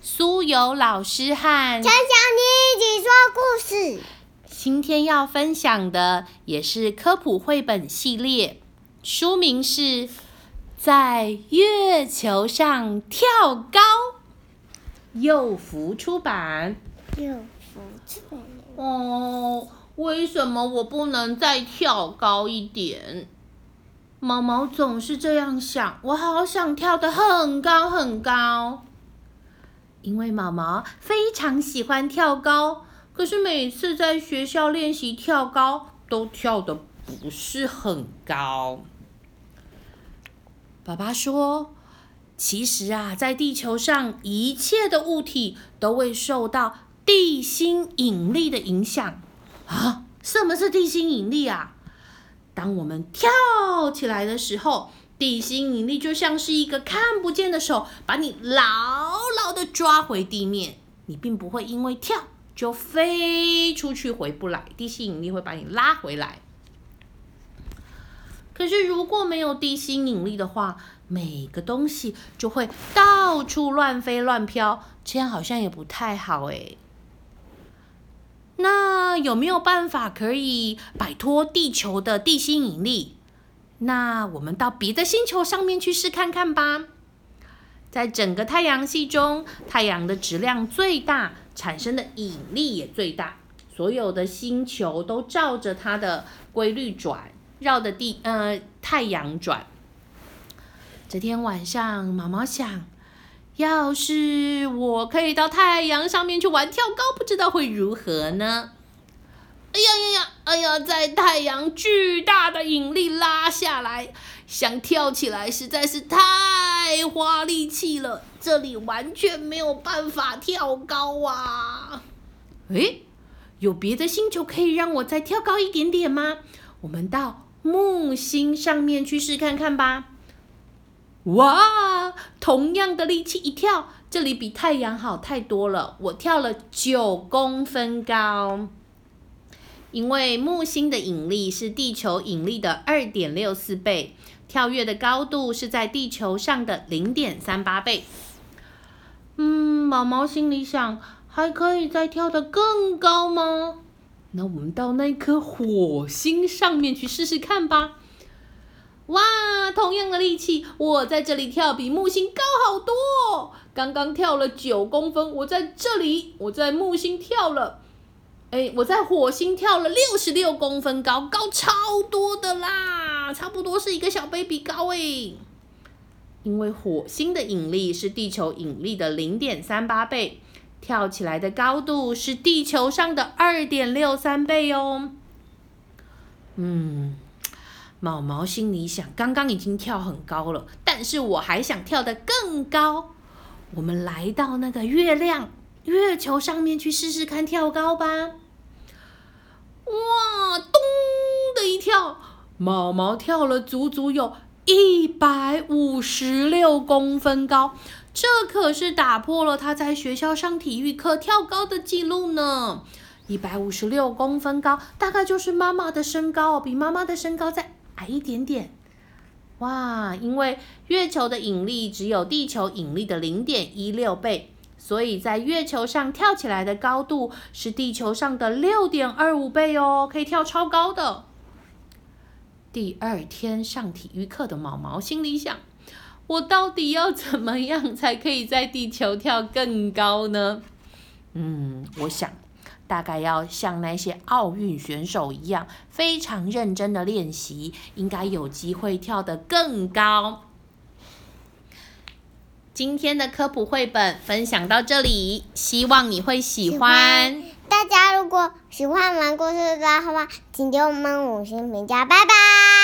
苏有老师和陈小妮一起说故事。今天要分享的也是科普绘本系列，书名是《在月球上跳高》，幼福出版。幼福出版。哦，为什么我不能再跳高一点？毛毛总是这样想，我好想跳得很高很高。因为毛毛非常喜欢跳高，可是每次在学校练习跳高，都跳得不是很高。爸爸说：“其实啊，在地球上，一切的物体都会受到地心引力的影响啊。什么是地心引力啊？当我们跳起来的时候。”地心引力就像是一个看不见的手，把你牢牢的抓回地面。你并不会因为跳就飞出去回不来，地心引力会把你拉回来。可是如果没有地心引力的话，每个东西就会到处乱飞乱飘，这样好像也不太好诶。那有没有办法可以摆脱地球的地心引力？那我们到别的星球上面去试看看吧。在整个太阳系中，太阳的质量最大，产生的引力也最大。所有的星球都照着它的规律转，绕着地呃太阳转。这天晚上，毛毛想，要是我可以到太阳上面去玩跳高，不知道会如何呢？哎呀呀呀！哎呀，在太阳巨大的引力拉下来，想跳起来实在是太花力气了，这里完全没有办法跳高啊！诶，有别的星球可以让我再跳高一点点吗？我们到木星上面去试看看吧。哇，同样的力气一跳，这里比太阳好太多了，我跳了九公分高。因为木星的引力是地球引力的二点六四倍，跳跃的高度是在地球上的零点三八倍。嗯，毛毛心里想，还可以再跳得更高吗？那我们到那颗火星上面去试试看吧。哇，同样的力气，我在这里跳比木星高好多。刚刚跳了九公分，我在这里，我在木星跳了。哎，我在火星跳了六十六公分高，高超多的啦，差不多是一个小 baby 高哎。因为火星的引力是地球引力的零点三八倍，跳起来的高度是地球上的二点六三倍哦。嗯，毛毛心里想，刚刚已经跳很高了，但是我还想跳得更高。我们来到那个月亮。月球上面去试试看跳高吧！哇，咚的一跳，毛毛跳了足足有一百五十六公分高，这可是打破了他在学校上体育课跳高的记录呢！一百五十六公分高，大概就是妈妈的身高，比妈妈的身高再矮一点点。哇，因为月球的引力只有地球引力的零点一六倍。所以在月球上跳起来的高度是地球上的六点二五倍哦，可以跳超高的。第二天上体育课的毛毛心里想：我到底要怎么样才可以在地球跳更高呢？嗯，我想大概要像那些奥运选手一样，非常认真的练习，应该有机会跳得更高。今天的科普绘本分享到这里，希望你会喜欢。大家如果喜欢玩故事的话，请给我们五星评价，拜拜。